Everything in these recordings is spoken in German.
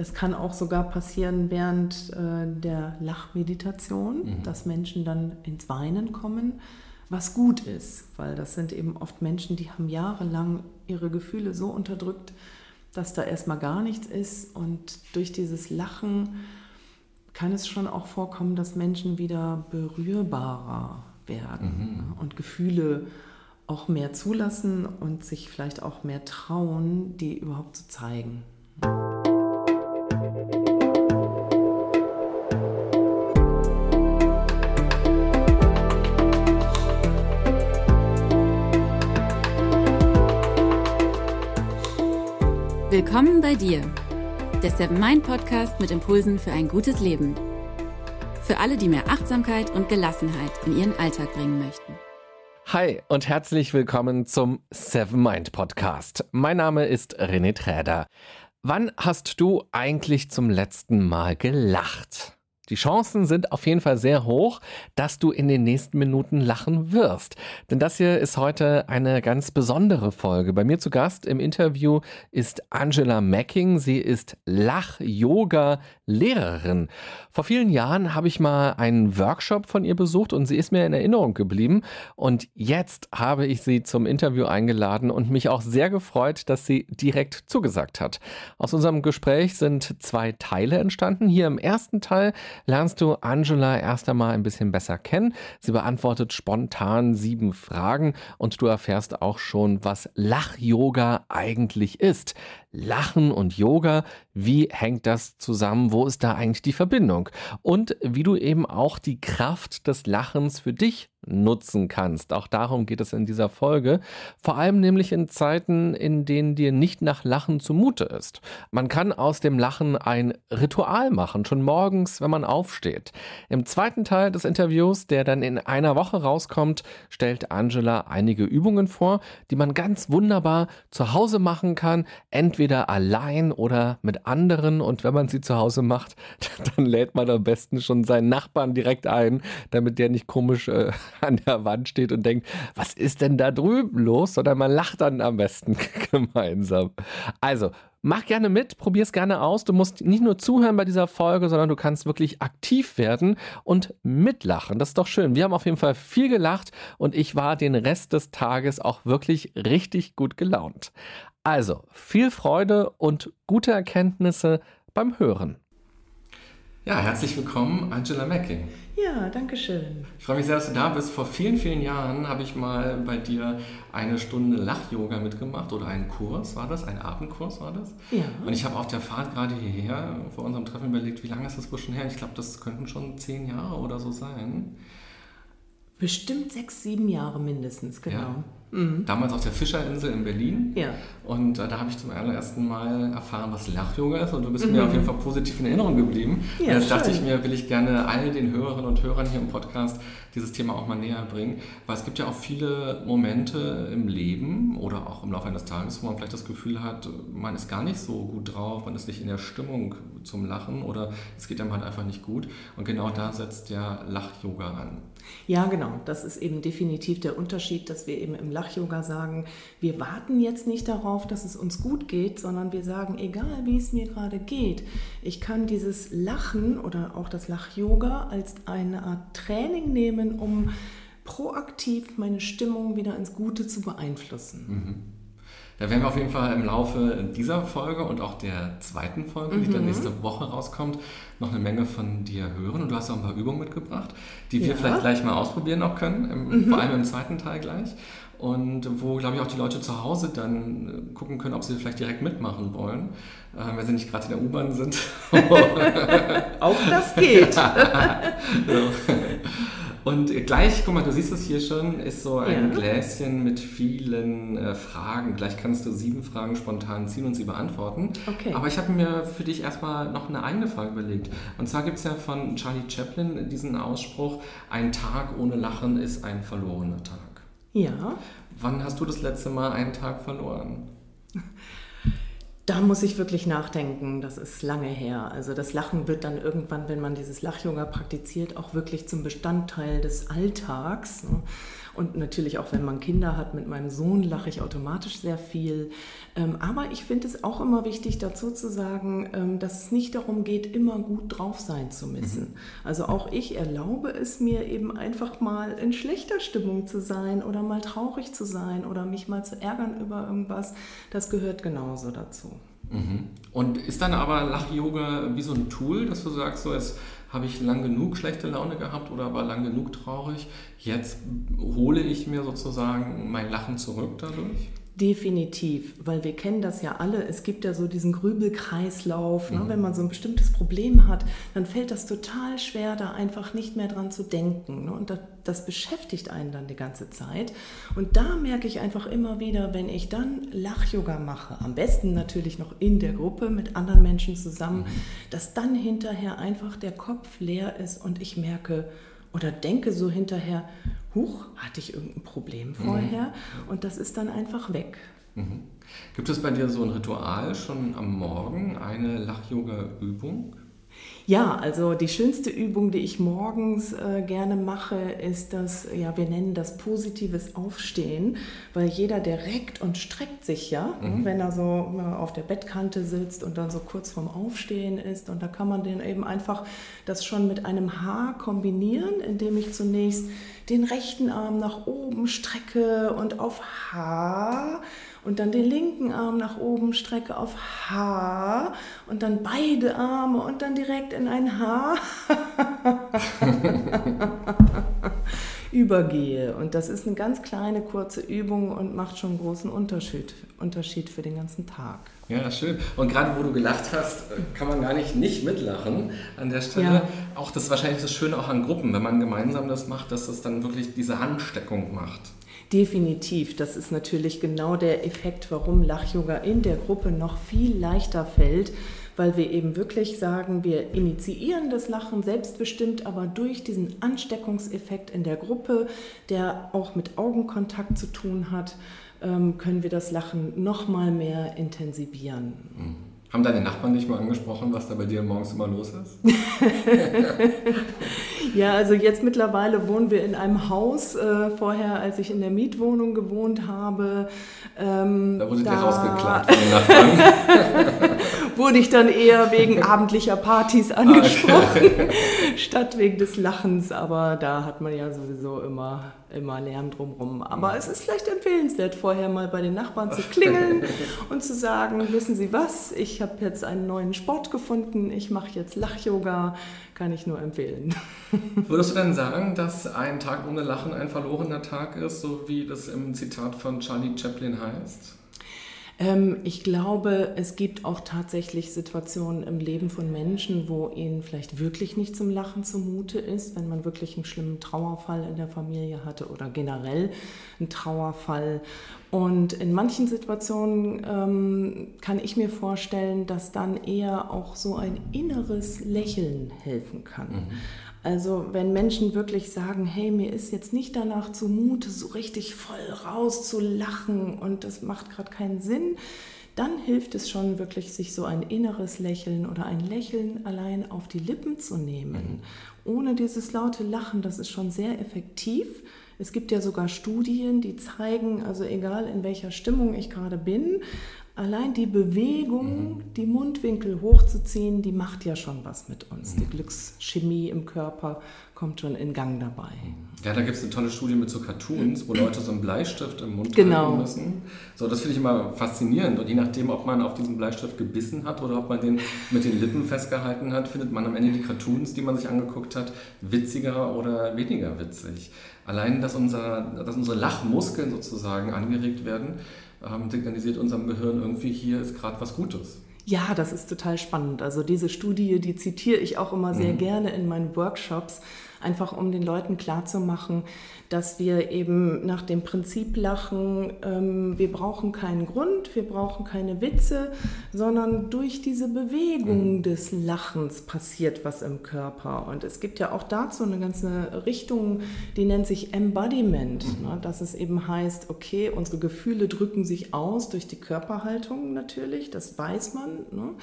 Das kann auch sogar passieren während äh, der Lachmeditation, mhm. dass Menschen dann ins Weinen kommen, was gut ist, weil das sind eben oft Menschen, die haben jahrelang ihre Gefühle so unterdrückt, dass da erstmal gar nichts ist und durch dieses Lachen kann es schon auch vorkommen, dass Menschen wieder berührbarer werden mhm. und Gefühle auch mehr zulassen und sich vielleicht auch mehr trauen, die überhaupt zu zeigen. Willkommen bei dir, der Seven Mind Podcast mit Impulsen für ein gutes Leben. Für alle, die mehr Achtsamkeit und Gelassenheit in ihren Alltag bringen möchten. Hi und herzlich willkommen zum Seven Mind Podcast. Mein Name ist René Träder. Wann hast du eigentlich zum letzten Mal gelacht? Die Chancen sind auf jeden Fall sehr hoch, dass du in den nächsten Minuten lachen wirst. Denn das hier ist heute eine ganz besondere Folge. Bei mir zu Gast im Interview ist Angela Macking. Sie ist Lach-Yoga-Lehrerin. Vor vielen Jahren habe ich mal einen Workshop von ihr besucht und sie ist mir in Erinnerung geblieben. Und jetzt habe ich sie zum Interview eingeladen und mich auch sehr gefreut, dass sie direkt zugesagt hat. Aus unserem Gespräch sind zwei Teile entstanden. Hier im ersten Teil lernst du Angela erst einmal ein bisschen besser kennen. Sie beantwortet spontan sieben Fragen und du erfährst auch schon, was Lach-Yoga eigentlich ist. Lachen und Yoga, wie hängt das zusammen? Wo ist da eigentlich die Verbindung? Und wie du eben auch die Kraft des Lachens für dich nutzen kannst. Auch darum geht es in dieser Folge. Vor allem nämlich in Zeiten, in denen dir nicht nach Lachen zumute ist. Man kann aus dem Lachen ein Ritual machen, schon morgens, wenn man aufsteht. Im zweiten Teil des Interviews, der dann in einer Woche rauskommt, stellt Angela einige Übungen vor, die man ganz wunderbar zu Hause machen kann, entweder allein oder mit anderen. Und wenn man sie zu Hause macht, dann lädt man am besten schon seinen Nachbarn direkt ein, damit der nicht komisch äh, an der Wand steht und denkt, was ist denn da drüben los? Sondern man lacht dann am besten gemeinsam. Also, mach gerne mit, probier es gerne aus. Du musst nicht nur zuhören bei dieser Folge, sondern du kannst wirklich aktiv werden und mitlachen. Das ist doch schön. Wir haben auf jeden Fall viel gelacht und ich war den Rest des Tages auch wirklich richtig gut gelaunt. Also, viel Freude und gute Erkenntnisse beim Hören. Ja, herzlich willkommen, Angela Macking. Ja, danke schön. Ich freue mich sehr, dass du da bist. Vor vielen, vielen Jahren habe ich mal bei dir eine Stunde Lach-Yoga mitgemacht oder einen Kurs war das, ein Abendkurs war das. Ja. Und ich habe auf der Fahrt gerade hierher vor unserem Treffen überlegt, wie lange ist das wohl schon her? Ich glaube, das könnten schon zehn Jahre oder so sein. Bestimmt sechs, sieben Jahre mindestens, genau. Ja. Mhm. Damals auf der Fischerinsel in Berlin. Ja. Und äh, da habe ich zum allerersten Mal erfahren, was Lach-Yoga ist. Und du bist mhm. mir auf jeden Fall positiv in Erinnerung geblieben. Ja, und jetzt dachte ich mir, will ich gerne all den Hörerinnen und Hörern hier im Podcast dieses Thema auch mal näher bringen. Weil es gibt ja auch viele Momente im Leben oder auch im Laufe eines Tages, wo man vielleicht das Gefühl hat, man ist gar nicht so gut drauf, man ist nicht in der Stimmung zum Lachen oder es geht einem halt einfach nicht gut. Und genau da setzt der Lach-Yoga an. Ja, genau. Das ist eben definitiv der Unterschied, dass wir eben im Lach-Yoga sagen, wir warten jetzt nicht darauf, dass es uns gut geht, sondern wir sagen, egal wie es mir gerade geht, ich kann dieses Lachen oder auch das Lach-Yoga als eine Art Training nehmen, um proaktiv meine Stimmung wieder ins Gute zu beeinflussen. Mhm. Da werden wir auf jeden Fall im Laufe dieser Folge und auch der zweiten Folge, die dann mhm. nächste Woche rauskommt, noch eine Menge von dir hören. Und du hast auch ein paar Übungen mitgebracht, die wir ja. vielleicht gleich mal ausprobieren auch können, im, mhm. vor allem im zweiten Teil gleich. Und wo, glaube ich, auch die Leute zu Hause dann äh, gucken können, ob sie vielleicht direkt mitmachen wollen, äh, wenn sie nicht gerade in der U-Bahn sind. auch das geht. Und gleich, guck mal, du siehst es hier schon, ist so ein ja. Gläschen mit vielen äh, Fragen. Gleich kannst du sieben Fragen spontan ziehen und sie beantworten. Okay. Aber ich habe mir für dich erstmal noch eine eigene Frage überlegt. Und zwar gibt es ja von Charlie Chaplin diesen Ausspruch, ein Tag ohne Lachen ist ein verlorener Tag. Ja. Wann hast du das letzte Mal einen Tag verloren? Da muss ich wirklich nachdenken, das ist lange her. Also das Lachen wird dann irgendwann, wenn man dieses Lach-Yoga praktiziert, auch wirklich zum Bestandteil des Alltags. Ne? Und natürlich auch, wenn man Kinder hat, mit meinem Sohn lache ich automatisch sehr viel. Ähm, aber ich finde es auch immer wichtig, dazu zu sagen, ähm, dass es nicht darum geht, immer gut drauf sein zu müssen. Mhm. Also auch ich erlaube es mir eben einfach mal in schlechter Stimmung zu sein oder mal traurig zu sein oder mich mal zu ärgern über irgendwas. Das gehört genauso dazu. Mhm. Und ist dann aber Lach-Yoga wie so ein Tool, dass du sagst, so jetzt habe ich lang genug schlechte Laune gehabt oder war lang genug traurig, jetzt hole ich mir sozusagen mein Lachen zurück dadurch? Definitiv, weil wir kennen das ja alle. Es gibt ja so diesen Grübelkreislauf. Ne? Mhm. Wenn man so ein bestimmtes Problem hat, dann fällt das total schwer, da einfach nicht mehr dran zu denken. Ne? Und das, das, beschäftigt einen dann die ganze Zeit. Und da merke ich einfach immer wieder, wenn ich dann Lach-Yoga mache, am besten natürlich noch in der Gruppe mit anderen Menschen zusammen, mhm. dass dann hinterher einfach der Kopf leer ist und ich merke, oder denke so hinterher, huch, hatte ich irgendein Problem vorher mhm. und das ist dann einfach weg. Mhm. Gibt es bei dir so ein Ritual schon am Morgen, eine Lach-Yoga-Übung? Ja, also die schönste Übung, die ich morgens äh, gerne mache, ist das, ja, wir nennen das positives Aufstehen, weil jeder, der reckt und streckt sich ja, ne, mhm. wenn er so äh, auf der Bettkante sitzt und dann so kurz vorm Aufstehen ist. Und da kann man den eben einfach das schon mit einem Haar kombinieren, indem ich zunächst den rechten Arm nach oben strecke und auf H und dann den linken Arm nach oben strecke auf H und dann beide Arme und dann direkt in ein H übergehe. Und das ist eine ganz kleine, kurze Übung und macht schon einen großen Unterschied, Unterschied für den ganzen Tag. Ja, schön. Und gerade wo du gelacht hast, kann man gar nicht nicht mitlachen an der Stelle. Ja. Auch das ist wahrscheinlich das Schöne auch an Gruppen, wenn man gemeinsam das macht, dass es dann wirklich diese Handsteckung macht. Definitiv. Das ist natürlich genau der Effekt, warum Lach-Yoga in der Gruppe noch viel leichter fällt, weil wir eben wirklich sagen, wir initiieren das Lachen selbstbestimmt, aber durch diesen Ansteckungseffekt in der Gruppe, der auch mit Augenkontakt zu tun hat, ähm, können wir das Lachen noch mal mehr intensivieren. Mhm. Haben deine Nachbarn nicht mal angesprochen, was da bei dir morgens immer los ist? ja, also jetzt mittlerweile wohnen wir in einem Haus. Äh, vorher, als ich in der Mietwohnung gewohnt habe, ähm, da wurde da, dir rausgeklappt von den Nachbarn. wurde ich dann eher wegen abendlicher Partys ah, angesprochen, statt wegen des Lachens. Aber da hat man ja sowieso immer immer Lärm drumherum. Aber es ist vielleicht empfehlenswert, vorher mal bei den Nachbarn zu klingeln und zu sagen, wissen Sie was, ich habe jetzt einen neuen Sport gefunden, ich mache jetzt Lach-Yoga, kann ich nur empfehlen. Würdest du denn sagen, dass ein Tag ohne Lachen ein verlorener Tag ist, so wie das im Zitat von Charlie Chaplin heißt? Ähm, ich glaube, es gibt auch tatsächlich Situationen im Leben von Menschen, wo ihnen vielleicht wirklich nicht zum Lachen zumute ist, wenn man wirklich einen schlimmen Trauerfall in der Familie hatte oder generell einen Trauerfall. Und in manchen Situationen ähm, kann ich mir vorstellen, dass dann eher auch so ein inneres Lächeln helfen kann. Mhm. Also wenn Menschen wirklich sagen, hey, mir ist jetzt nicht danach zumute, so richtig voll raus zu lachen und das macht gerade keinen Sinn, dann hilft es schon wirklich, sich so ein inneres Lächeln oder ein Lächeln allein auf die Lippen zu nehmen. Mhm. Ohne dieses laute Lachen, das ist schon sehr effektiv. Es gibt ja sogar Studien, die zeigen, also egal in welcher Stimmung ich gerade bin, allein die Bewegung, mhm. die Mundwinkel hochzuziehen, die macht ja schon was mit uns. Mhm. Die Glückschemie im Körper kommt schon in Gang dabei. Ja, da gibt es eine tolle Studie mit so Cartoons, wo Leute so einen Bleistift im Mund genau. halten müssen. So, das finde ich immer faszinierend. Und je nachdem, ob man auf diesen Bleistift gebissen hat oder ob man den mit den Lippen festgehalten hat, findet man am Ende die Cartoons, die man sich angeguckt hat, witziger oder weniger witzig. Allein, dass, unser, dass unsere Lachmuskeln sozusagen angeregt werden, ähm, signalisiert unserem Gehirn irgendwie, hier ist gerade was Gutes. Ja, das ist total spannend. Also diese Studie, die zitiere ich auch immer sehr mhm. gerne in meinen Workshops, einfach um den Leuten klarzumachen, dass wir eben nach dem Prinzip lachen, ähm, wir brauchen keinen Grund, wir brauchen keine Witze, sondern durch diese Bewegung mhm. des Lachens passiert was im Körper. Und es gibt ja auch dazu eine ganze Richtung, die nennt sich Embodiment, mhm. ne? dass es eben heißt, okay, unsere Gefühle drücken sich aus durch die Körperhaltung natürlich, das weiß man. Ne?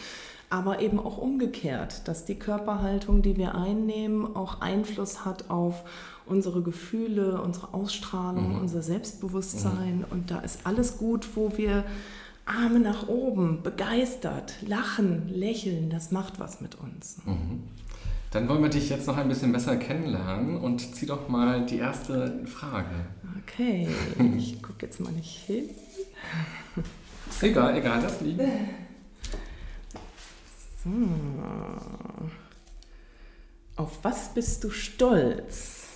Aber eben auch umgekehrt, dass die Körperhaltung, die wir einnehmen, auch Einfluss hat auf unsere Gefühle, unsere Ausstrahlung, mhm. unser Selbstbewusstsein. Mhm. Und da ist alles gut, wo wir Arme nach oben, begeistert, lachen, lächeln, das macht was mit uns. Mhm. Dann wollen wir dich jetzt noch ein bisschen besser kennenlernen und zieh doch mal die erste Frage. Okay, ich gucke jetzt mal nicht hin. Egal, egal, das liegt. So. Auf was bist du stolz?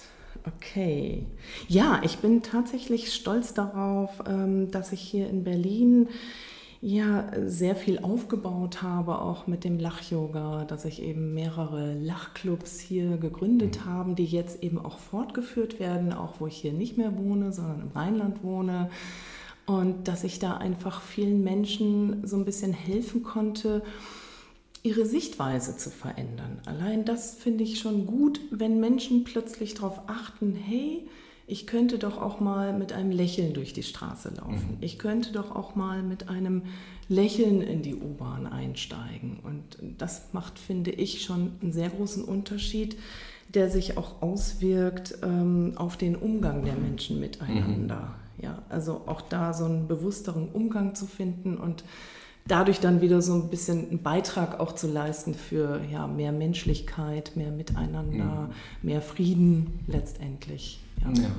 Okay. Ja, ich bin tatsächlich stolz darauf, ähm, dass ich hier in Berlin ja sehr viel aufgebaut habe, auch mit dem Lach-Yoga, dass ich eben mehrere Lachclubs hier gegründet mhm. habe, die jetzt eben auch fortgeführt werden, auch wo ich hier nicht mehr wohne, sondern im Rheinland wohne. Und dass ich da einfach vielen Menschen so ein bisschen helfen konnte, ihre Sichtweise zu verändern. Allein das finde ich schon gut, wenn Menschen plötzlich darauf achten, hey, ich könnte doch auch mal mit einem Lächeln durch die Straße laufen. Mhm. Ich könnte doch auch mal mit einem Lächeln in die U-Bahn einsteigen. Und das macht, finde ich, schon einen sehr großen Unterschied, der sich auch auswirkt ähm, auf den Umgang der Menschen miteinander. Mhm. Ja, also auch da so einen bewussteren Umgang zu finden und dadurch dann wieder so ein bisschen einen Beitrag auch zu leisten für ja, mehr Menschlichkeit, mehr Miteinander, mhm. mehr Frieden letztendlich. Ja. ja.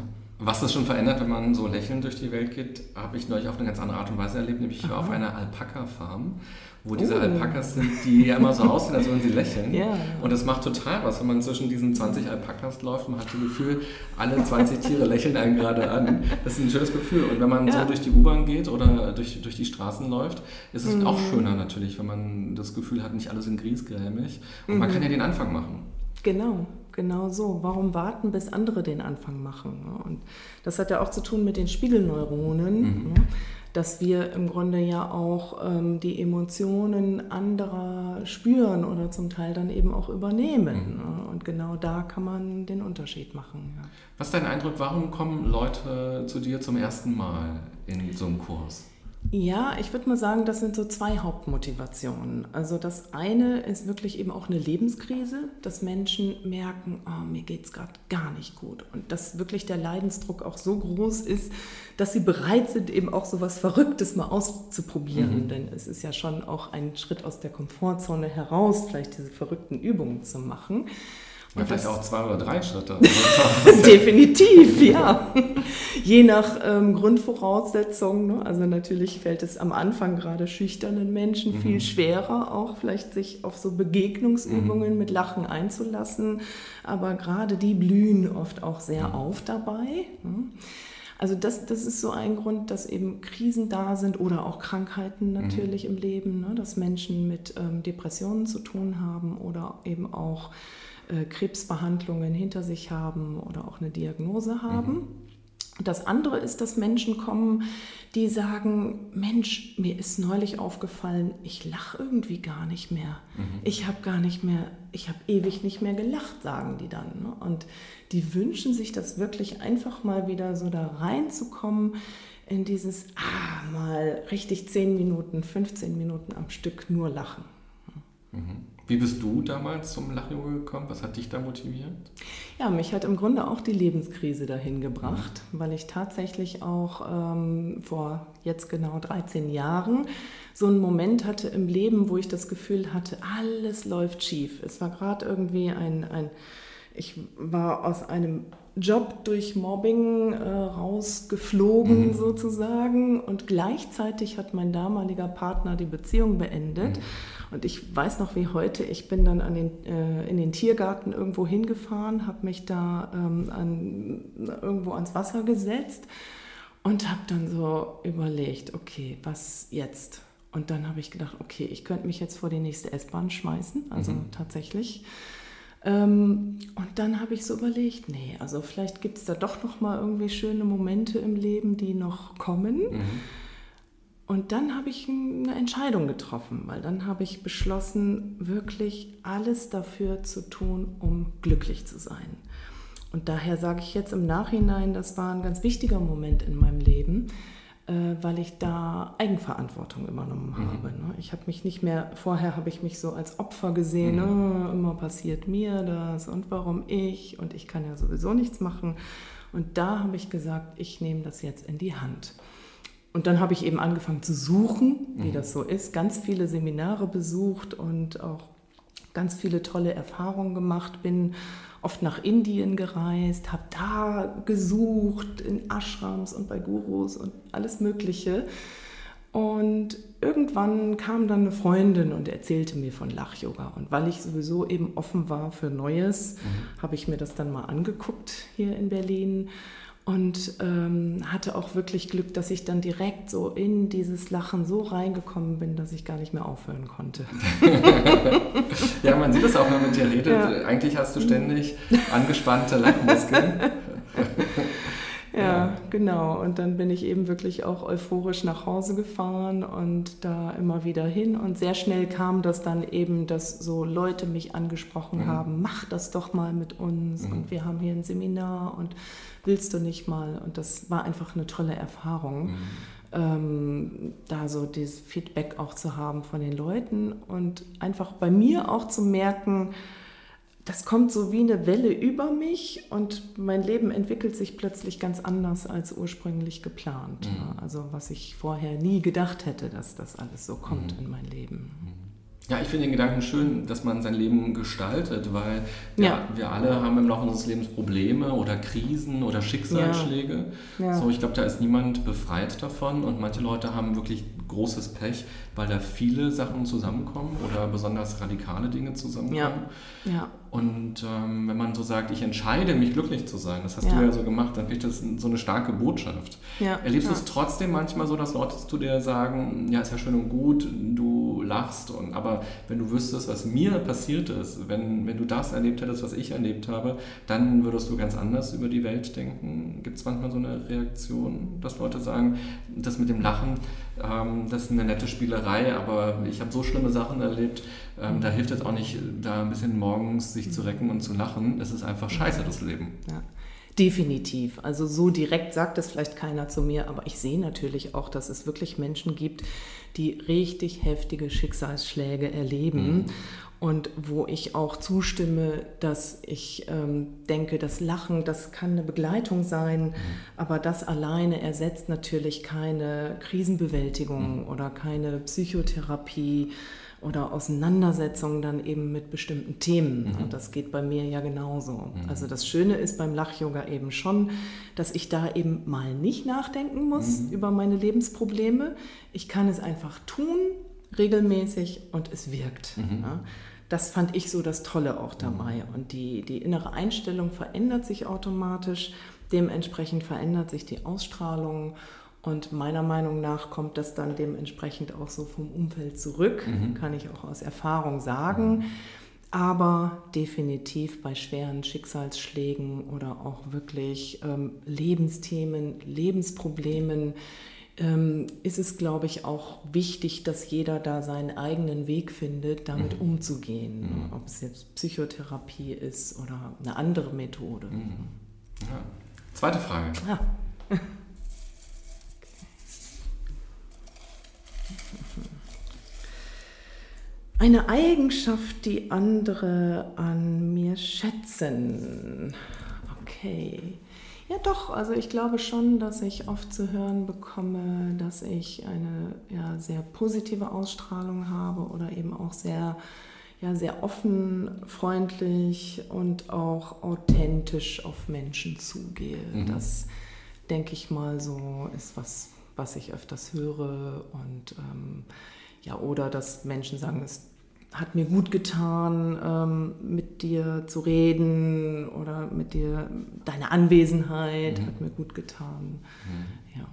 Was das schon verändert, wenn man so lächelnd durch die Welt geht, habe ich neulich auf eine ganz andere Art und Weise erlebt. Nämlich ich war auf einer Alpaka-Farm, wo diese oh. Alpakas sind, die ja immer so aussehen, als würden sie lächeln. Ja. Und das macht total was, wenn man zwischen diesen 20 Alpakas läuft. Man hat das Gefühl, alle 20 Tiere lächeln einen gerade an. Das ist ein schönes Gefühl. Und wenn man ja. so durch die U-Bahn geht oder durch, durch die Straßen läuft, ist es mhm. auch schöner natürlich, wenn man das Gefühl hat, nicht alles in griesgrämig. Und mhm. man kann ja den Anfang machen. Genau, genau so. Warum warten, bis andere den Anfang machen? Und das hat ja auch zu tun mit den Spiegelneuronen, mhm. dass wir im Grunde ja auch ähm, die Emotionen anderer spüren oder zum Teil dann eben auch übernehmen. Mhm. Und genau da kann man den Unterschied machen. Ja. Was ist dein Eindruck, warum kommen Leute zu dir zum ersten Mal in so einem Kurs? Ja, ich würde mal sagen, das sind so zwei Hauptmotivationen. Also das eine ist wirklich eben auch eine Lebenskrise, dass Menschen merken, oh, mir geht es gerade gar nicht gut. Und dass wirklich der Leidensdruck auch so groß ist, dass sie bereit sind, eben auch so was Verrücktes mal auszuprobieren. Mhm. Denn es ist ja schon auch ein Schritt aus der Komfortzone heraus, vielleicht diese verrückten Übungen zu machen. Ja, vielleicht auch zwei oder drei Schritte. Definitiv, ja. Je nach ähm, Grundvoraussetzungen. Ne? Also natürlich fällt es am Anfang gerade schüchternen Menschen mhm. viel schwerer, auch vielleicht sich auf so Begegnungsübungen mhm. mit Lachen einzulassen. Aber gerade die blühen oft auch sehr mhm. auf dabei. Ne? Also das, das ist so ein Grund, dass eben Krisen da sind oder auch Krankheiten mhm. natürlich im Leben, ne? dass Menschen mit ähm, Depressionen zu tun haben oder eben auch äh, Krebsbehandlungen hinter sich haben oder auch eine Diagnose haben. Mhm. Das andere ist, dass Menschen kommen, die sagen, Mensch, mir ist neulich aufgefallen, ich lache irgendwie gar nicht mehr. Mhm. Ich habe gar nicht mehr, ich habe ewig nicht mehr gelacht, sagen die dann. Ne? Und die wünschen sich das wirklich einfach mal wieder so da reinzukommen in dieses, ah, mal richtig 10 Minuten, 15 Minuten am Stück nur lachen. Mhm. Wie bist du damals zum Lachyoga gekommen? Was hat dich da motiviert? Ja, mich hat im Grunde auch die Lebenskrise dahin gebracht, mhm. weil ich tatsächlich auch ähm, vor jetzt genau 13 Jahren so einen Moment hatte im Leben, wo ich das Gefühl hatte, alles läuft schief. Es war gerade irgendwie ein, ein, ich war aus einem Job durch Mobbing äh, rausgeflogen mhm. sozusagen und gleichzeitig hat mein damaliger Partner die Beziehung beendet. Mhm. Und ich weiß noch wie heute, ich bin dann an den, äh, in den Tiergarten irgendwo hingefahren, habe mich da ähm, an, irgendwo ans Wasser gesetzt und habe dann so überlegt, okay, was jetzt? Und dann habe ich gedacht, okay, ich könnte mich jetzt vor die nächste S-Bahn schmeißen, also mhm. tatsächlich. Ähm, und dann habe ich so überlegt, nee, also vielleicht gibt es da doch noch mal irgendwie schöne Momente im Leben, die noch kommen. Mhm. Und dann habe ich eine Entscheidung getroffen, weil dann habe ich beschlossen, wirklich alles dafür zu tun, um glücklich zu sein. Und daher sage ich jetzt im Nachhinein, das war ein ganz wichtiger Moment in meinem Leben, äh, weil ich da Eigenverantwortung übernommen mhm. habe. Ne? Ich habe mich nicht mehr, vorher habe ich mich so als Opfer gesehen, mhm. oh, immer passiert mir das und warum ich und ich kann ja sowieso nichts machen. Und da habe ich gesagt, ich nehme das jetzt in die Hand. Und dann habe ich eben angefangen zu suchen, wie mhm. das so ist, ganz viele Seminare besucht und auch ganz viele tolle Erfahrungen gemacht, bin oft nach Indien gereist, habe da gesucht in Ashrams und bei Gurus und alles Mögliche. Und irgendwann kam dann eine Freundin und erzählte mir von Lach-Yoga. Und weil ich sowieso eben offen war für Neues, mhm. habe ich mir das dann mal angeguckt hier in Berlin und ähm, hatte auch wirklich Glück, dass ich dann direkt so in dieses Lachen so reingekommen bin, dass ich gar nicht mehr aufhören konnte. ja, man sieht es auch, wenn man mit dir redet. Ja. Eigentlich hast du ständig angespannte Lachmuskeln. Ja, genau. Und dann bin ich eben wirklich auch euphorisch nach Hause gefahren und da immer wieder hin. Und sehr schnell kam das dann eben, dass so Leute mich angesprochen mhm. haben, mach das doch mal mit uns. Mhm. Und wir haben hier ein Seminar und willst du nicht mal? Und das war einfach eine tolle Erfahrung. Mhm. Ähm, da so dieses Feedback auch zu haben von den Leuten und einfach bei mir auch zu merken, das kommt so wie eine Welle über mich und mein Leben entwickelt sich plötzlich ganz anders als ursprünglich geplant. Mhm. Also was ich vorher nie gedacht hätte, dass das alles so kommt mhm. in mein Leben. Mhm. Ja, ich finde den Gedanken schön, dass man sein Leben gestaltet, weil ja, ja. wir alle haben im Laufe unseres Lebens Probleme oder Krisen oder Schicksalsschläge. Ja. Ja. So, ich glaube, da ist niemand befreit davon und manche Leute haben wirklich großes Pech, weil da viele Sachen zusammenkommen oder besonders radikale Dinge zusammenkommen. Ja. ja. Und ähm, wenn man so sagt, ich entscheide mich glücklich zu sein, das hast ja. du ja so gemacht, dann finde ich das so eine starke Botschaft. Ja. Erlebst du es trotzdem manchmal so, dass Leute zu dir sagen, ja, ist ja schön und gut, du lachst, und, aber wenn du wüsstest, was mir passiert ist, wenn, wenn du das erlebt hättest, was ich erlebt habe, dann würdest du ganz anders über die Welt denken. Gibt es manchmal so eine Reaktion, dass Leute sagen, das mit dem Lachen, das ist eine nette Spielerei, aber ich habe so schlimme Sachen erlebt, ähm, da hilft es auch nicht, da ein bisschen morgens sich zu recken und zu lachen. Es ist einfach scheiße, das Leben. Ja. Definitiv. Also so direkt sagt es vielleicht keiner zu mir, aber ich sehe natürlich auch, dass es wirklich Menschen gibt, die richtig heftige Schicksalsschläge erleben. Mhm und wo ich auch zustimme, dass ich ähm, denke, das Lachen, das kann eine Begleitung sein, mhm. aber das alleine ersetzt natürlich keine Krisenbewältigung mhm. oder keine Psychotherapie oder Auseinandersetzung dann eben mit bestimmten Themen. Mhm. Und das geht bei mir ja genauso. Mhm. Also das Schöne ist beim Lach-Yoga eben schon, dass ich da eben mal nicht nachdenken muss mhm. über meine Lebensprobleme. Ich kann es einfach tun, regelmäßig und es wirkt. Mhm. Das fand ich so das Tolle auch dabei. Mhm. Und die, die innere Einstellung verändert sich automatisch. Dementsprechend verändert sich die Ausstrahlung. Und meiner Meinung nach kommt das dann dementsprechend auch so vom Umfeld zurück, mhm. kann ich auch aus Erfahrung sagen. Mhm. Aber definitiv bei schweren Schicksalsschlägen oder auch wirklich ähm, Lebensthemen, Lebensproblemen, ähm, ist es, glaube ich, auch wichtig, dass jeder da seinen eigenen Weg findet, damit mhm. umzugehen. Mhm. Ob es jetzt Psychotherapie ist oder eine andere Methode. Mhm. Ja. Zweite Frage. Ja. Eine Eigenschaft, die andere an mir schätzen. Okay. Ja, doch. Also ich glaube schon, dass ich oft zu hören bekomme, dass ich eine ja, sehr positive Ausstrahlung habe oder eben auch sehr, ja, sehr offen, freundlich und auch authentisch auf Menschen zugehe. Mhm. Das, denke ich mal, so ist was, was ich öfters höre. Und ähm, ja, oder dass Menschen sagen, es hat mir gut getan, ähm, mit dir zu reden oder mit dir, deine Anwesenheit mhm. hat mir gut getan. Mhm. Ja.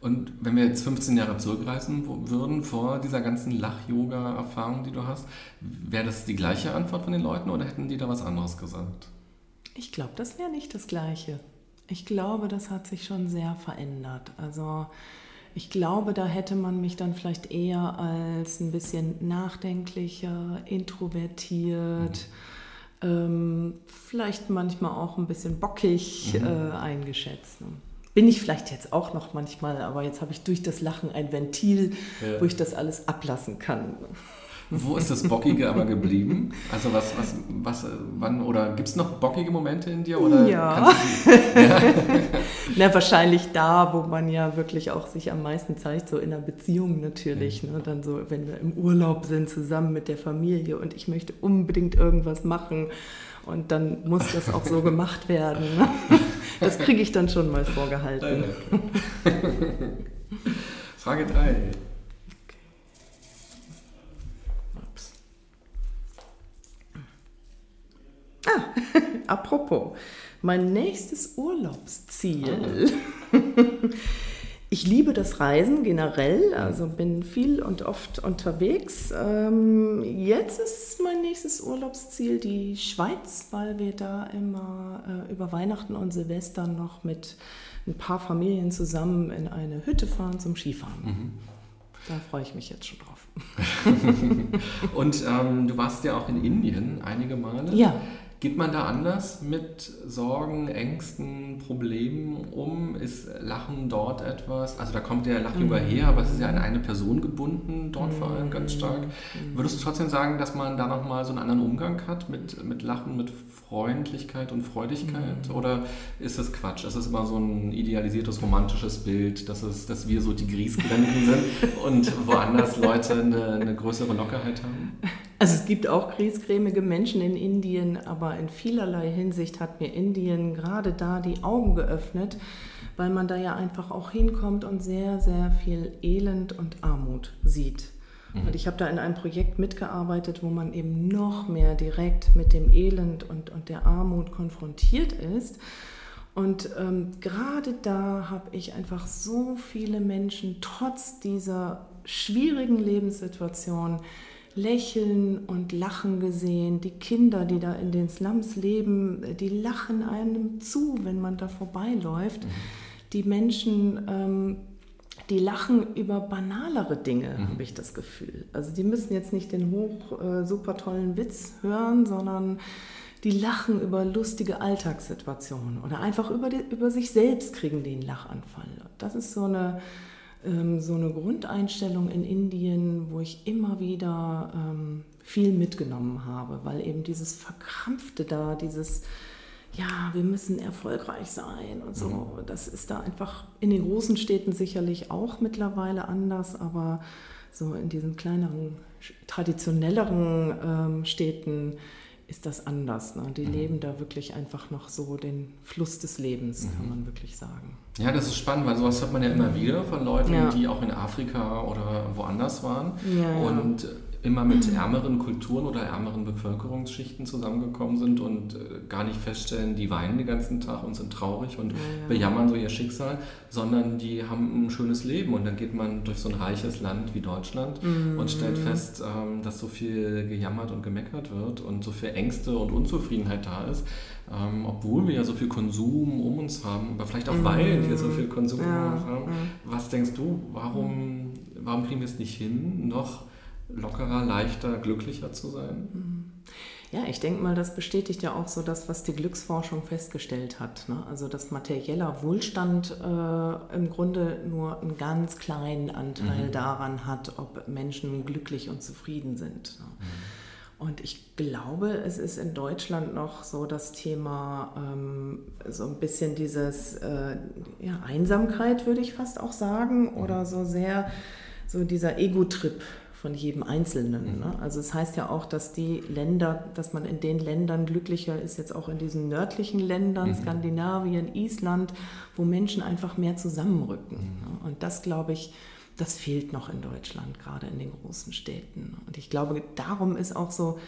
Und wenn wir jetzt 15 Jahre zurückreisen würden vor dieser ganzen Lach-Yoga-Erfahrung, die du hast, wäre das die gleiche Antwort von den Leuten oder hätten die da was anderes gesagt? Ich glaube, das wäre nicht das Gleiche. Ich glaube, das hat sich schon sehr verändert. Also ich glaube, da hätte man mich dann vielleicht eher als ein bisschen nachdenklicher, introvertiert, mhm. ähm, vielleicht manchmal auch ein bisschen bockig mhm. äh, eingeschätzt. Ne? bin ich vielleicht jetzt auch noch manchmal, aber jetzt habe ich durch das Lachen ein Ventil, ja. wo ich das alles ablassen kann. Wo ist das Bockige aber geblieben? Also was, was, was, wann, oder gibt es noch bockige Momente in dir? Oder ja. ja. Na, wahrscheinlich da, wo man ja wirklich auch sich am meisten zeigt, so in einer Beziehung natürlich. Mhm. Ne? Dann so, wenn wir im Urlaub sind zusammen mit der Familie und ich möchte unbedingt irgendwas machen und dann muss das auch so gemacht werden. Ne? Das kriege ich dann schon mal vorgehalten. Frage 3. Ah, apropos, mein nächstes Urlaubsziel. Ah. Ich liebe das Reisen generell, also bin viel und oft unterwegs. Ähm, jetzt ist mein nächstes Urlaubsziel die Schweiz, weil wir da immer äh, über Weihnachten und Silvester noch mit ein paar Familien zusammen in eine Hütte fahren zum Skifahren. Mhm. Da freue ich mich jetzt schon drauf. und ähm, du warst ja auch in Indien einige Male. Ja. Geht man da anders mit Sorgen, Ängsten, Problemen um? Ist Lachen dort etwas? Also da kommt der Lachjunge mhm. her, aber es ist ja an eine Person gebunden, dort mhm. vor allem ganz stark. Mhm. Würdest du trotzdem sagen, dass man da nochmal so einen anderen Umgang hat mit, mit Lachen, mit Freundlichkeit und Freudigkeit? Mhm. Oder ist das Quatsch? Es ist immer so ein idealisiertes, romantisches Bild, dass, es, dass wir so die Griesgrenzen sind und woanders Leute eine, eine größere Lockerheit haben? Also es gibt auch griesgrämige Menschen in Indien, aber in vielerlei Hinsicht hat mir Indien gerade da die Augen geöffnet, weil man da ja einfach auch hinkommt und sehr, sehr viel Elend und Armut sieht. Mhm. Und ich habe da in einem Projekt mitgearbeitet, wo man eben noch mehr direkt mit dem Elend und, und der Armut konfrontiert ist. Und ähm, gerade da habe ich einfach so viele Menschen trotz dieser schwierigen Lebenssituation Lächeln und Lachen gesehen. Die Kinder, die da in den Slums leben, die lachen einem zu, wenn man da vorbeiläuft. Mhm. Die Menschen, ähm, die lachen über banalere Dinge, mhm. habe ich das Gefühl. Also die müssen jetzt nicht den hoch äh, super tollen Witz hören, sondern die lachen über lustige Alltagssituationen oder einfach über, die, über sich selbst kriegen die einen Lachanfall. Das ist so eine so eine Grundeinstellung in Indien, wo ich immer wieder ähm, viel mitgenommen habe, weil eben dieses Verkrampfte da, dieses, ja, wir müssen erfolgreich sein und so, mhm. das ist da einfach in den großen Städten sicherlich auch mittlerweile anders, aber so in diesen kleineren, traditionelleren ähm, Städten ist das anders. Ne? Die mhm. leben da wirklich einfach noch so den Fluss des Lebens, mhm. kann man wirklich sagen. Ja, das ist spannend, weil sowas hört man ja immer wieder von Leuten, ja. die auch in Afrika oder woanders waren. Ja, ja. Immer mit ärmeren Kulturen oder ärmeren Bevölkerungsschichten zusammengekommen sind und äh, gar nicht feststellen, die weinen den ganzen Tag und sind traurig und ja, ja. bejammern so ihr Schicksal, sondern die haben ein schönes Leben und dann geht man durch so ein reiches Land wie Deutschland mhm. und stellt fest, ähm, dass so viel gejammert und gemeckert wird und so viel Ängste und Unzufriedenheit da ist, ähm, obwohl wir ja so viel Konsum um uns haben, aber vielleicht auch mhm. weil wir so viel Konsum ja. um uns haben. Was denkst du, warum, warum kriegen wir es nicht hin, noch lockerer, leichter, glücklicher zu sein? Mhm. Ja, ich denke mal, das bestätigt ja auch so das, was die Glücksforschung festgestellt hat. Ne? Also dass materieller Wohlstand äh, im Grunde nur einen ganz kleinen Anteil mhm. daran hat, ob Menschen glücklich und zufrieden sind. Ne? Mhm. Und ich glaube, es ist in Deutschland noch so das Thema, ähm, so ein bisschen dieses äh, ja, Einsamkeit, würde ich fast auch sagen, mhm. oder so sehr so dieser Ego-Trip von jedem Einzelnen. Mhm. Ne? Also es heißt ja auch, dass die Länder, dass man in den Ländern glücklicher ist, jetzt auch in diesen nördlichen Ländern, mhm. Skandinavien, Island, wo Menschen einfach mehr zusammenrücken. Mhm. Ne? Und das, glaube ich, das fehlt noch in Deutschland, gerade in den großen Städten. Und ich glaube, darum ist auch so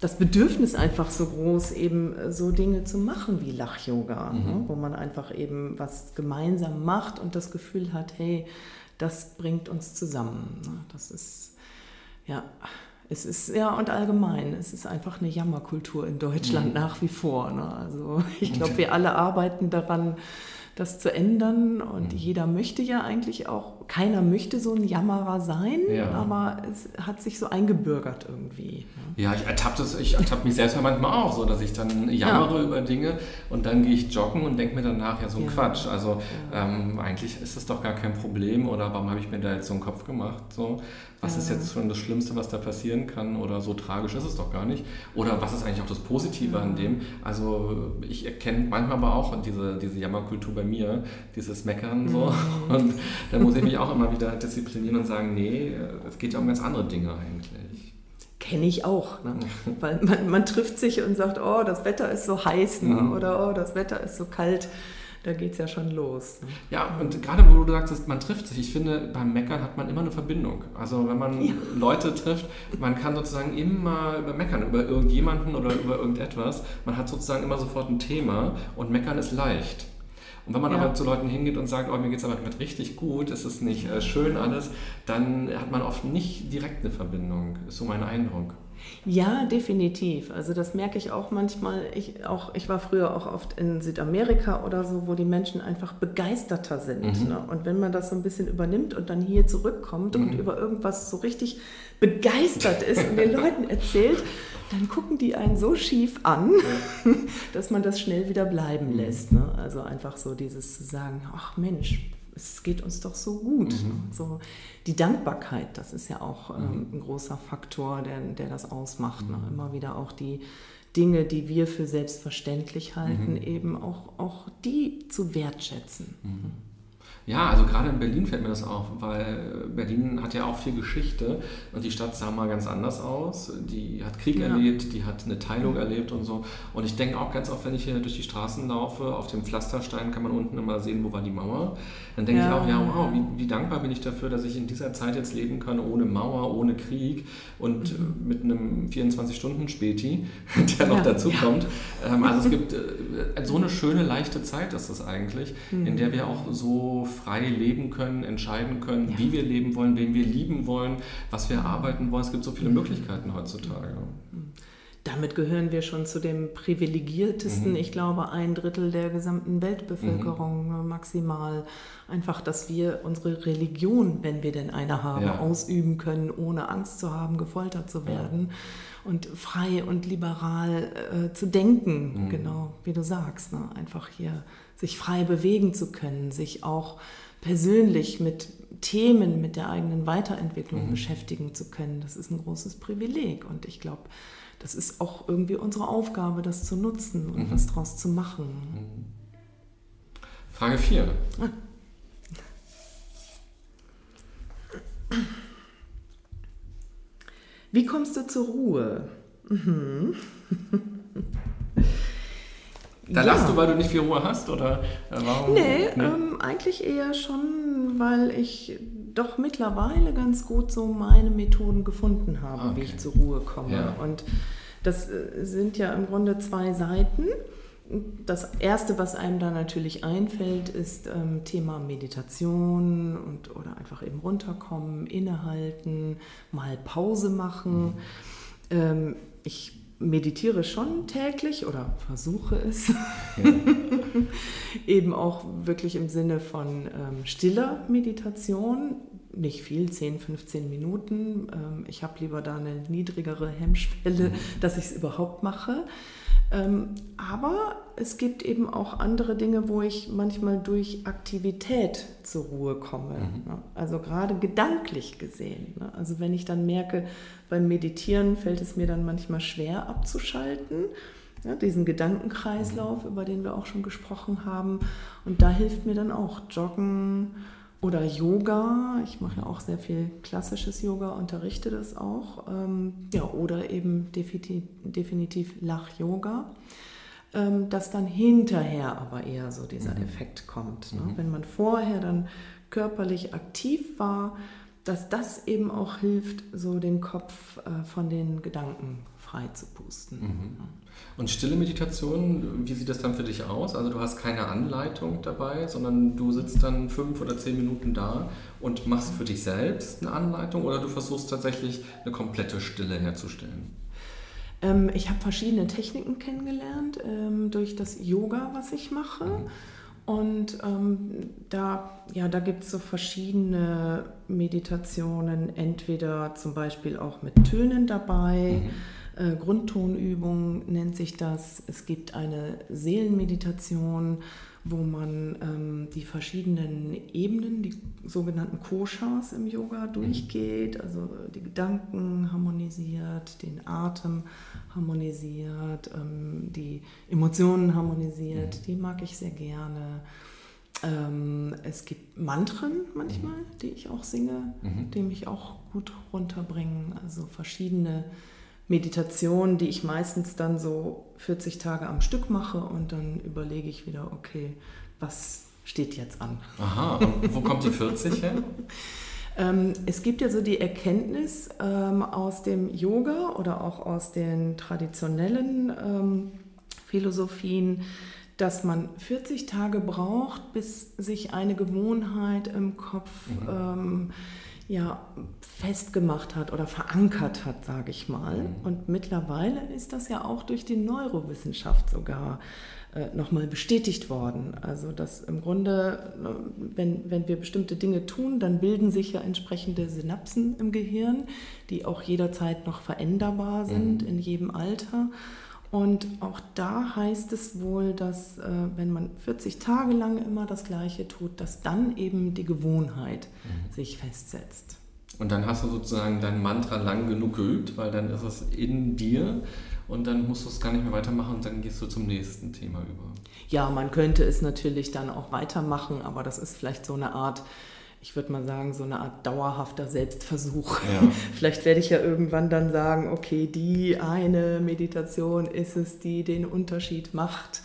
das Bedürfnis einfach so groß, eben so Dinge zu machen wie Lach-Yoga, ne? mhm. ne? wo man einfach eben was gemeinsam macht und das Gefühl hat, hey, das bringt uns zusammen. Ne? Das ist ja, es ist, ja, und allgemein, es ist einfach eine Jammerkultur in Deutschland mhm. nach wie vor. Ne? Also ich glaube, wir alle arbeiten daran, das zu ändern. Und mhm. jeder möchte ja eigentlich auch, keiner möchte so ein Jammerer sein, ja. aber es hat sich so eingebürgert irgendwie. Ne? Ja, ich ertappe ertapp mich selbst manchmal auch so, dass ich dann jammere ja. über Dinge und dann gehe ich joggen und denke mir danach, ja, so ein ja. Quatsch. Also ähm, eigentlich ist das doch gar kein Problem oder warum habe ich mir da jetzt so einen Kopf gemacht? So, was ist jetzt schon das Schlimmste, was da passieren kann oder so tragisch ist es doch gar nicht? Oder was ist eigentlich auch das Positive an dem? Also ich erkenne manchmal aber auch diese, diese Jammerkultur bei mir, dieses Meckern so. Mhm. Und da muss ich mich auch immer wieder disziplinieren und sagen, nee, es geht ja um ganz andere Dinge eigentlich. Kenne ich auch, ne? weil man, man, trifft sich und sagt, oh, das Wetter ist so heiß ne? Mhm. oder oh, das Wetter ist so kalt da geht es ja schon los. Ne? Ja, und gerade wo du sagst, man trifft sich, ich finde, beim Meckern hat man immer eine Verbindung. Also wenn man ja. Leute trifft, man kann sozusagen immer über Meckern, über irgendjemanden oder über irgendetwas. Man hat sozusagen immer sofort ein Thema und Meckern ist leicht. Und wenn man ja. aber zu Leuten hingeht und sagt, oh, mir geht es aber mit richtig gut, es ist nicht äh, schön alles, dann hat man oft nicht direkt eine Verbindung, ist so mein Eindruck. Ja, definitiv. Also das merke ich auch manchmal. Ich, auch, ich war früher auch oft in Südamerika oder so, wo die Menschen einfach begeisterter sind. Mhm. Ne? Und wenn man das so ein bisschen übernimmt und dann hier zurückkommt mhm. und über irgendwas so richtig begeistert ist und den Leuten erzählt, dann gucken die einen so schief an, dass man das schnell wieder bleiben mhm. lässt. Ne? Also einfach so dieses zu sagen, ach Mensch, es geht uns doch so gut. Mhm. So, die Dankbarkeit, das ist ja auch ähm, mhm. ein großer Faktor, der, der das ausmacht. Ne? Mhm. Immer wieder auch die Dinge, die wir für selbstverständlich halten, mhm. eben auch, auch die zu wertschätzen. Ja, also gerade in Berlin fällt mir das auf, weil Berlin hat ja auch viel Geschichte und die Stadt sah mal ganz anders aus. Die hat Krieg ja. erlebt, die hat eine Teilung erlebt und so. Und ich denke auch ganz oft, wenn ich hier durch die Straßen laufe, auf dem Pflasterstein kann man unten immer sehen, wo war die Mauer. Dann denke ja. ich auch, ja, wow, wie, wie, dankbar bin ich dafür, dass ich in dieser Zeit jetzt leben kann, ohne Mauer, ohne Krieg und mhm. mit einem 24-Stunden-Späti, der noch ja. dazu kommt. Ähm, also es gibt äh, so eine schöne, leichte Zeit ist das eigentlich, mhm. in der wir auch so frei leben können, entscheiden können, ja. wie wir leben wollen, wen wir lieben wollen, was wir arbeiten wollen. Es gibt so viele mhm. Möglichkeiten heutzutage. Mhm. Damit gehören wir schon zu dem privilegiertesten, mhm. ich glaube, ein Drittel der gesamten Weltbevölkerung mhm. maximal. Einfach, dass wir unsere Religion, wenn wir denn eine haben, ja. ausüben können, ohne Angst zu haben, gefoltert zu werden. Ja. Und frei und liberal äh, zu denken, mhm. genau wie du sagst. Ne? Einfach hier sich frei bewegen zu können, sich auch persönlich mit Themen, mit der eigenen Weiterentwicklung mhm. beschäftigen zu können. Das ist ein großes Privileg. Und ich glaube, das ist auch irgendwie unsere Aufgabe, das zu nutzen und mhm. was draus zu machen. Mhm. Frage 4. Wie kommst du zur Ruhe? Mhm. Da ja. lachst du, weil du nicht viel Ruhe hast? Oder äh, warum? Nee, nee? Ähm, eigentlich eher schon, weil ich doch mittlerweile ganz gut so meine Methoden gefunden habe, okay. wie ich zur Ruhe komme. Ja. Und das äh, sind ja im Grunde zwei Seiten. Das erste, was einem da natürlich einfällt, ist ähm, Thema Meditation und oder einfach eben runterkommen, innehalten, mal Pause machen. Mhm. Ähm, ich meditiere schon täglich oder versuche es. Ja. Eben auch wirklich im Sinne von ähm, stiller Meditation. Nicht viel, 10, 15 Minuten. Ähm, ich habe lieber da eine niedrigere Hemmschwelle, mhm. dass ich es überhaupt mache. Ähm, aber es gibt eben auch andere Dinge, wo ich manchmal durch Aktivität zur Ruhe komme. Mhm. Ne? Also gerade gedanklich gesehen. Ne? Also wenn ich dann merke, beim Meditieren fällt es mir dann manchmal schwer abzuschalten. Ja, diesen Gedankenkreislauf, über den wir auch schon gesprochen haben. Und da hilft mir dann auch Joggen oder Yoga. Ich mache ja auch sehr viel klassisches Yoga, unterrichte das auch. Ähm, ja, oder eben definitiv, definitiv Lach-Yoga. Ähm, dass dann hinterher aber eher so dieser mhm. Effekt kommt. Ne? Mhm. Wenn man vorher dann körperlich aktiv war, dass das eben auch hilft, so den Kopf äh, von den Gedanken frei zu pusten. Mhm. Und stille Meditation, wie sieht das dann für dich aus? Also du hast keine Anleitung dabei, sondern du sitzt dann fünf oder zehn Minuten da und machst für dich selbst eine Anleitung oder du versuchst tatsächlich eine komplette Stille herzustellen? Ähm, ich habe verschiedene Techniken kennengelernt ähm, durch das Yoga, was ich mache. Mhm. Und ähm, da, ja, da gibt es so verschiedene Meditationen, entweder zum Beispiel auch mit Tönen dabei. Mhm. Äh, Grundtonübung nennt sich das. Es gibt eine Seelenmeditation, wo man ähm, die verschiedenen Ebenen, die sogenannten Koshas im Yoga durchgeht, also die Gedanken harmonisiert, den Atem harmonisiert, ähm, die Emotionen harmonisiert, mhm. die mag ich sehr gerne. Ähm, es gibt Mantren manchmal, mhm. die ich auch singe, mhm. die mich auch gut runterbringen, also verschiedene Meditation, die ich meistens dann so 40 Tage am Stück mache und dann überlege ich wieder, okay, was steht jetzt an? Aha, und wo kommt die 40 her? Ähm, es gibt ja so die Erkenntnis ähm, aus dem Yoga oder auch aus den traditionellen ähm, Philosophien, dass man 40 Tage braucht, bis sich eine Gewohnheit im Kopf mhm. ähm, ja, festgemacht hat oder verankert hat, sage ich mal. Mhm. Und mittlerweile ist das ja auch durch die Neurowissenschaft sogar äh, nochmal bestätigt worden. Also dass im Grunde, äh, wenn, wenn wir bestimmte Dinge tun, dann bilden sich ja entsprechende Synapsen im Gehirn, die auch jederzeit noch veränderbar sind mhm. in jedem Alter. Und auch da heißt es wohl, dass äh, wenn man 40 Tage lang immer das Gleiche tut, dass dann eben die Gewohnheit mhm. sich festsetzt. Und dann hast du sozusagen dein Mantra lang genug geübt, weil dann ist es in dir und dann musst du es gar nicht mehr weitermachen und dann gehst du zum nächsten Thema über. Ja, man könnte es natürlich dann auch weitermachen, aber das ist vielleicht so eine Art ich würde mal sagen, so eine Art dauerhafter Selbstversuch. Ja. Vielleicht werde ich ja irgendwann dann sagen, okay, die eine Meditation ist es, die den Unterschied macht.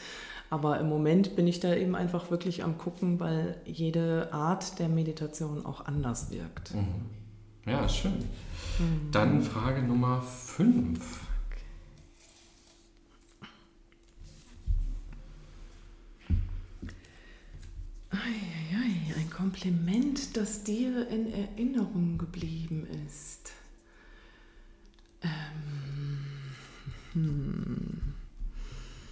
Aber im Moment bin ich da eben einfach wirklich am Gucken, weil jede Art der Meditation auch anders wirkt. Mhm. Ja, schön. Mhm. Dann Frage Nummer 5. Okay. Kompliment, das dir in Erinnerung geblieben ist. Ähm, hm.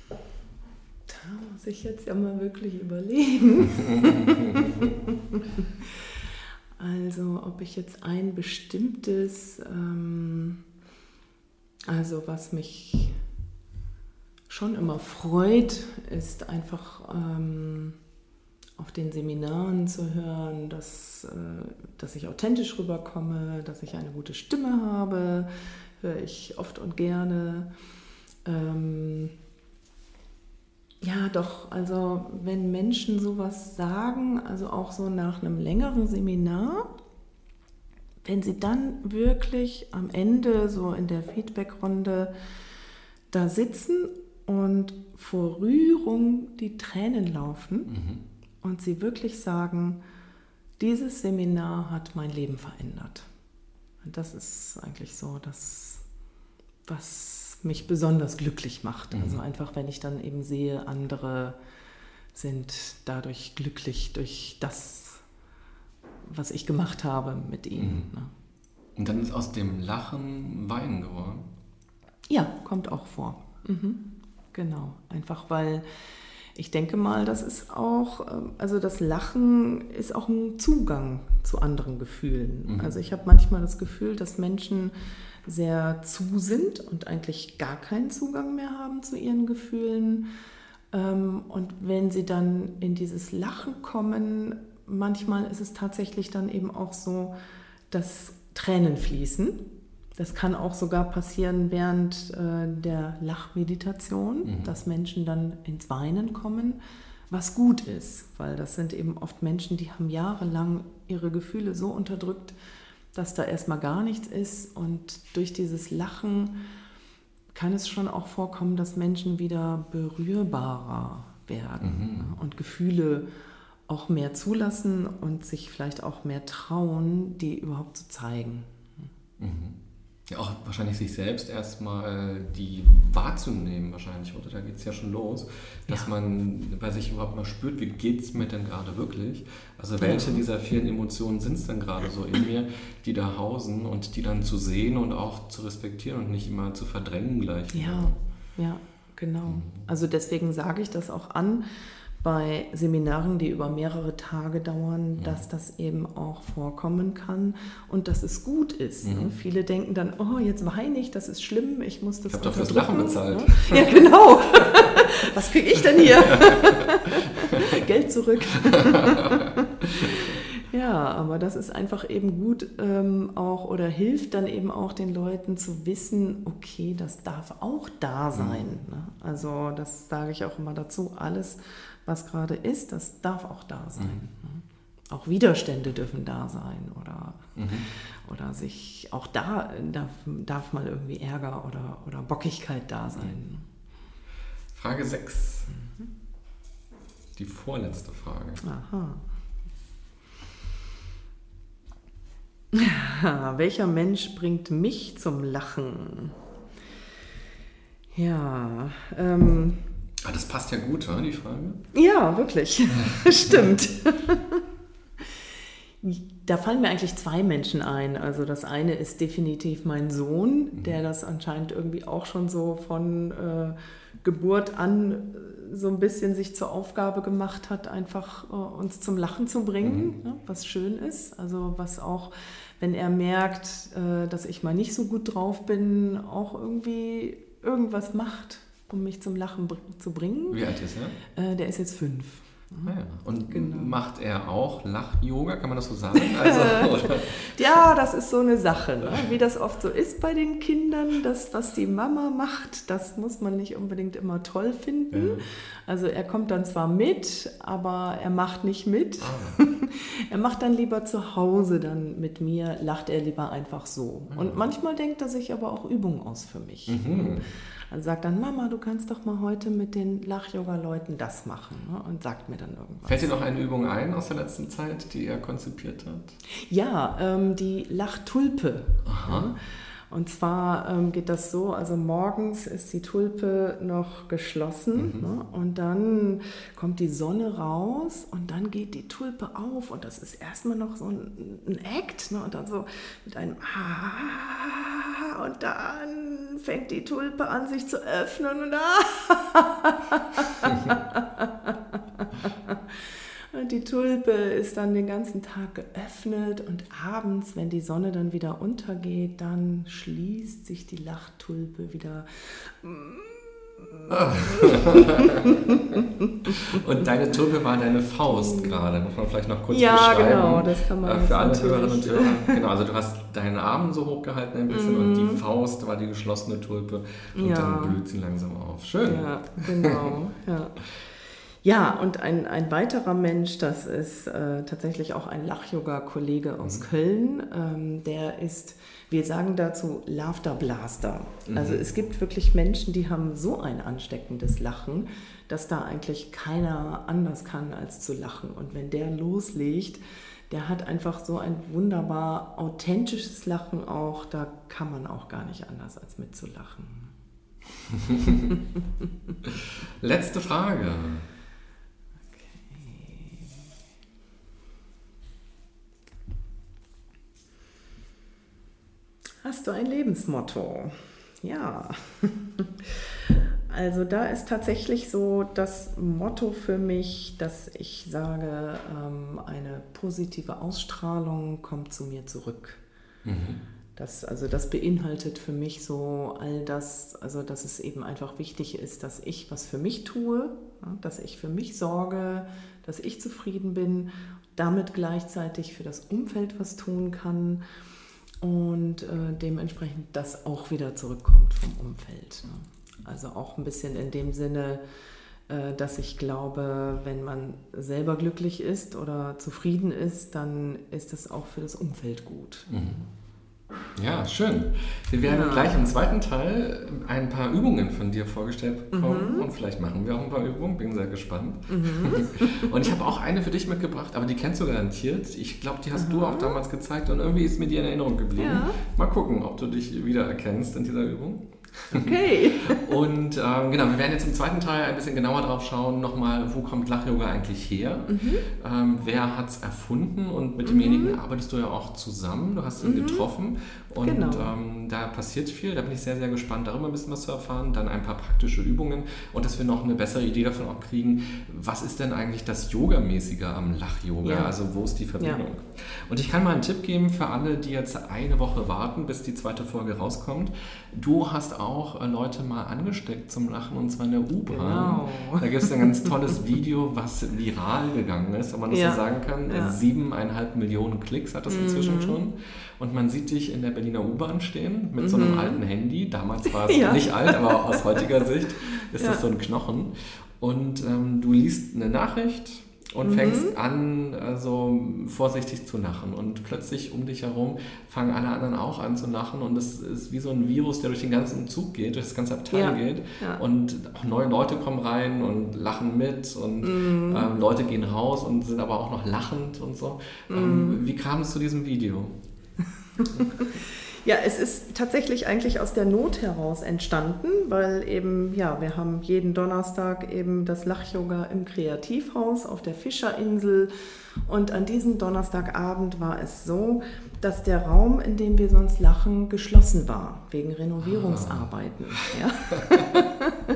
Da muss ich jetzt ja mal wirklich überlegen. also, ob ich jetzt ein bestimmtes, ähm, also was mich schon immer freut, ist einfach... Ähm, auf den Seminaren zu hören, dass, äh, dass ich authentisch rüberkomme, dass ich eine gute Stimme habe, höre ich oft und gerne. Ähm, ja, doch, also wenn Menschen sowas sagen, also auch so nach einem längeren Seminar, wenn sie dann wirklich am Ende so in der Feedbackrunde da sitzen und vor Rührung die Tränen laufen, mhm und sie wirklich sagen, dieses Seminar hat mein Leben verändert. Und das ist eigentlich so das, was mich besonders glücklich macht. Mhm. Also einfach, wenn ich dann eben sehe, andere sind dadurch glücklich durch das, was ich gemacht habe mit ihnen. Mhm. Ne? Und dann ist aus dem Lachen Weinen geworden? Ja, kommt auch vor. Mhm. Genau, einfach weil ich denke mal, das ist auch, ähm, also das Lachen ist auch ein Zugang zu anderen Gefühlen. Mhm. Also ich habe manchmal das Gefühl, dass Menschen sehr zu sind und eigentlich gar keinen Zugang mehr haben zu ihren Gefühlen. Ähm, und wenn sie dann in dieses Lachen kommen, manchmal ist es tatsächlich dann eben auch so, dass Tränen fließen das kann auch sogar passieren während äh, der Lachmeditation, mhm. dass Menschen dann ins Weinen kommen, was gut ist, weil das sind eben oft Menschen, die haben jahrelang ihre Gefühle so unterdrückt, dass da erstmal gar nichts ist. Und durch dieses Lachen kann es schon auch vorkommen, dass Menschen wieder berührbarer werden mhm. Und Gefühle auch mehr zulassen und sich vielleicht auch mehr trauen, die überhaupt zu zeigen. Ja, auch wahrscheinlich sich selbst erstmal die wahrzunehmen, wahrscheinlich, oder? Da geht es ja schon los, dass ja. man bei sich überhaupt mal spürt, wie geht es mir denn gerade wirklich? Also welche dieser vielen Emotionen sind es denn gerade so in mir, die da hausen und die dann zu sehen und auch zu respektieren und nicht immer zu verdrängen gleich. Ja, ja, genau. Mhm. Also deswegen sage ich das auch an, bei Seminaren, die über mehrere Tage dauern, dass das eben auch vorkommen kann und dass es gut ist. Ne? Viele denken dann, oh, jetzt weine ich, das ist schlimm, ich muss das Ich habe doch fürs Lachen bezahlt. Ne? Ja, genau. Was kriege ich denn hier? Geld zurück. Ja, aber das ist einfach eben gut ähm, auch oder hilft dann eben auch den Leuten zu wissen, okay, das darf auch da sein. Ne? Also das sage ich auch immer dazu, alles, was gerade ist, das darf auch da sein. Ne? Auch Widerstände dürfen da sein oder, oder sich auch da darf, darf mal irgendwie Ärger oder, oder Bockigkeit da sein. Frage 6. Die vorletzte Frage. Aha. Welcher Mensch bringt mich zum Lachen? Ja, ähm, Ah, das passt ja gut, die Frage? ja, wirklich. Stimmt. Da fallen mir eigentlich zwei Menschen ein. Also das eine ist definitiv mein Sohn, der das anscheinend irgendwie auch schon so von äh, Geburt an äh, so ein bisschen sich zur Aufgabe gemacht hat, einfach äh, uns zum Lachen zu bringen, ne, was schön ist. Also was auch, wenn er merkt, äh, dass ich mal nicht so gut drauf bin, auch irgendwie irgendwas macht, um mich zum Lachen zu bringen. Wie alt ist er? Äh, der ist jetzt fünf. Ah, ja. Und Genau. macht er auch Lach-Yoga, kann man das so sagen? Also? Ja, das ist so eine Sache, ne? wie das oft so ist bei den Kindern. Das, was die Mama macht, das muss man nicht unbedingt immer toll finden. Also er kommt dann zwar mit, aber er macht nicht mit. Ah, Er macht dann lieber zu Hause dann mit mir, lacht er lieber einfach so. Und manchmal denkt er sich aber auch Übungen aus für mich. Mhm. Dann sagt dann, Mama, du kannst doch mal heute mit den Lach-Yoga-Leuten das machen. Ne? Und sagt mir dann irgendwas. Fällt dir noch eine Übung ein aus der letzten Zeit, die er konzipiert hat? Ja, ähm, die Lachtulpe. Aha. Und zwar ähm, geht das so, also morgens ist die Tulpe noch geschlossen ne? und dann kommt die Sonne raus und dann geht die Tulpe auf und das ist erstmal noch so ein, ein Act ne? und dann so mit einem Ah und dann fängt die Tulpe an sich zu öffnen und Und die Tulpe ist dann den ganzen Tag geöffnet und abends, wenn die Sonne dann wieder untergeht, dann schließt sich die Lachtulpe wieder. Und deine Tulpe war deine Faust gerade, muss man vielleicht noch kurz Ja, beschreiben. genau, das kann man Äh, Für alle natürlich- Hörerinnen und Hörer. Genau, also du hast deinen Arm so hochgehalten ein bisschen und die Faust war die geschlossene Tulpe und Mhm. Ja. dann blüht sie langsam auf. Schön. Ja, genau. ja. Ja, und ein, ein weiterer Mensch, das ist äh, tatsächlich auch ein Lach-Yoga-Kollege aus Köln, ähm, der ist, wir sagen dazu Laughter Blaster. Also es gibt wirklich Menschen, die haben so ein ansteckendes Lachen, dass da eigentlich keiner anders kann, als zu lachen. Und wenn der loslegt, der hat einfach so ein wunderbar authentisches Lachen auch, da kann man auch gar nicht anders als mitzulachen. Letzte Frage. Hast du ein Lebensmotto? Ja. Also da ist tatsächlich so das Motto für mich, dass ich sage, ähm, eine positive Ausstrahlung kommt zu mir zurück. Das, also das beinhaltet für mich so all das, also dass es eben einfach wichtig ist, dass ich was für mich tue, dass ich für mich sorge, dass ich zufrieden bin, damit gleichzeitig für das Umfeld was tun kann und äh, dementsprechend das auch wieder zurückkommt vom Umfeld. Ne? Also auch ein bisschen in dem Sinne, äh, dass ich glaube, wenn man selber glücklich ist oder zufrieden ist, dann ist es auch für das Umfeld gut. Ja, schön. Wir werden Ja. gleich im zweiten Teil ein paar Übungen von dir vorgestellt bekommen und vielleicht machen wir auch ein paar Übungen. Bin sehr gespannt. und ich habe auch eine für dich mitgebracht, aber die kennst du garantiert. Ich glaube, die hast du auch damals gezeigt und irgendwie ist mir die in Erinnerung geblieben. Ja. Mal gucken, ob du dich wiedererkennst in dieser Übung. Okay. Und ähm, genau, wir werden jetzt im zweiten Teil ein bisschen genauer drauf schauen, nochmal, wo kommt Lach-Yoga eigentlich her? Mhm. Ähm, wer hat es erfunden? Und mit demjenigen mhm. arbeitest du ja auch zusammen. Du hast ihn mhm. getroffen. Und genau. ähm, da passiert viel. Da bin ich sehr, sehr gespannt, darüber ein bisschen was zu erfahren. Dann ein paar praktische Übungen und dass wir noch eine bessere Idee davon auch kriegen, was ist denn eigentlich das Yogamäßige am Lach-Yoga? Ja. Also wo ist die Verbindung? Ja. Und ich kann mal einen Tipp geben für alle, die jetzt eine Woche warten, bis die zweite Folge rauskommt. Du hast auch äh, Leute mal angesteckt zum Lachen und zwar in der U-Bahn. Genau. Da gibt es ein ganz tolles Video, was viral gegangen ist, wenn man das ja. so sagen kann. Siebeneinhalb Millionen Klicks hat das inzwischen mhm. schon. Und man sieht dich in der Berliner U-Bahn stehen mit mhm. so einem mhm. alten Handy. Damals war es ja. nicht alt, aber aus heutiger Sicht ist das so ein Knochen. Und ähm, du liest eine Nachricht und mhm. fängst an, also vorsichtig zu lachen. Und plötzlich um dich herum fangen alle anderen auch an zu lachen. Und das ist wie so ein Virus, der durch den ganzen Zug geht, durch das ganze Abteil ja. geht. Ja. Und auch neue Leute kommen rein und lachen mit. Und mhm. ähm, Leute gehen raus und sind aber auch noch lachend und so. Ähm, mhm. wie kam es zu diesem Video? Ja, es ist tatsächlich eigentlich aus der Not heraus entstanden, weil eben, ja, wir haben jeden Donnerstag eben das Lach-Yoga im Kreativhaus auf der Fischerinsel. Und an diesem Donnerstagabend war es so, dass der Raum, in dem wir sonst lachen, geschlossen war, wegen Renovierungsarbeiten. Ah. Ja.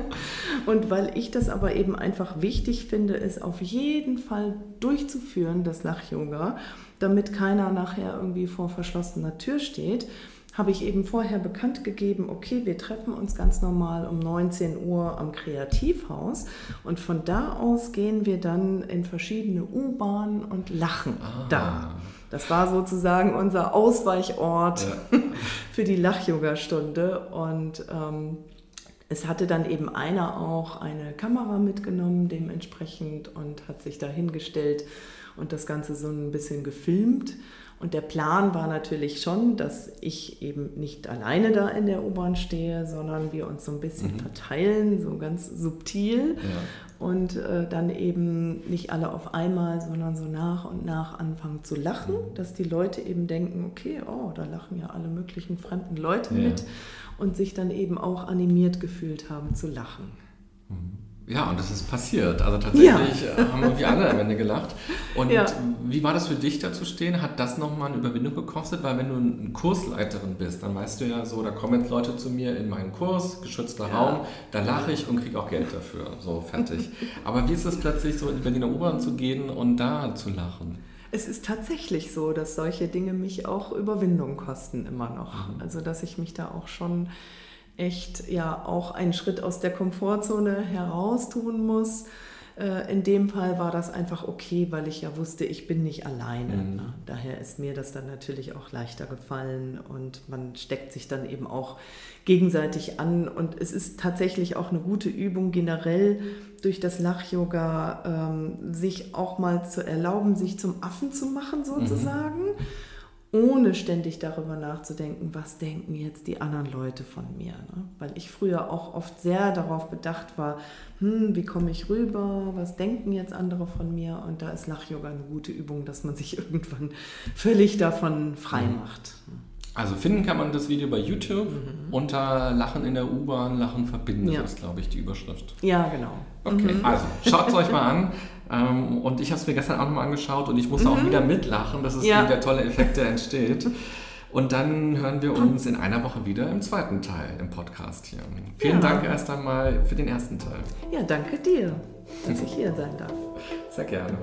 Und weil ich das aber eben einfach wichtig finde, es auf jeden Fall durchzuführen, das Lach-Yoga, damit keiner nachher irgendwie vor verschlossener Tür steht, habe ich eben vorher bekannt gegeben, okay, wir treffen uns ganz normal um 19 Uhr am Kreativhaus und von da aus gehen wir dann in verschiedene U-Bahnen und lachen ah. da. Das war sozusagen unser Ausweichort ja. für die Lach-Yoga-Stunde und ähm, es hatte dann eben einer auch eine Kamera mitgenommen dementsprechend und hat sich da hingestellt und das Ganze so ein bisschen gefilmt. Und der Plan war natürlich schon, dass ich eben nicht alleine da in der U-Bahn stehe, sondern wir uns so ein bisschen mhm. verteilen, so ganz subtil. Ja. Und äh, dann eben nicht alle auf einmal, sondern so nach und nach anfangen zu lachen, mhm. dass die Leute eben denken, okay, oh, da lachen ja alle möglichen fremden Leute ja. mit und sich dann eben auch animiert gefühlt haben zu lachen. Mhm. Ja, und das ist passiert. Also tatsächlich ja. Äh, haben irgendwie alle am Ende gelacht. Und ja. wie war das für dich da zu stehen? Hat das nochmal eine Überwindung gekostet? Weil wenn du eine Kursleiterin bist, dann weißt du ja so, da kommen jetzt Leute zu mir in meinen Kurs, geschützter ja. Raum, da lache ich und kriege auch Geld dafür. So, fertig. Aber wie ist es plötzlich so in die Berliner U-Bahn zu gehen und da zu lachen? Es ist tatsächlich so, dass solche Dinge mich auch Überwindung kosten immer noch. Mhm. Also dass ich mich da auch schon echt ja auch einen Schritt aus der Komfortzone heraus tun muss. Äh, in dem Fall war das einfach okay, weil ich ja wusste, ich bin nicht alleine. Mhm. Ne? Daher ist mir das dann natürlich auch leichter gefallen und man steckt sich dann eben auch gegenseitig an. Und es ist tatsächlich auch eine gute Übung generell durch das Lach-Yoga, ähm, sich auch mal zu erlauben, sich zum Affen zu machen sozusagen. Mhm ohne ständig darüber nachzudenken, was denken jetzt die anderen Leute von mir. Ne? Weil ich früher auch oft sehr darauf bedacht war, hm, wie komme ich rüber, was denken jetzt andere von mir. Und da ist Lach-Yoga eine gute Übung, dass man sich irgendwann völlig davon frei mhm. macht. Also finden kann man das Video bei YouTube mhm. unter Lachen in der U-Bahn, Lachen verbinden, ja. ist glaube ich die Überschrift. Ja, genau. Okay, mhm. also schaut es euch mal an. Ähm, und ich habe es mir gestern auch nochmal angeschaut und ich musste mhm. auch wieder mitlachen. Das ist ja. der tolle Effekt, der entsteht. Und dann hören wir uns in einer Woche wieder im zweiten Teil im Podcast hier. Vielen ja. Dank erst einmal für den ersten Teil. Ja, danke dir, dass ich hier sein darf. Sehr gerne.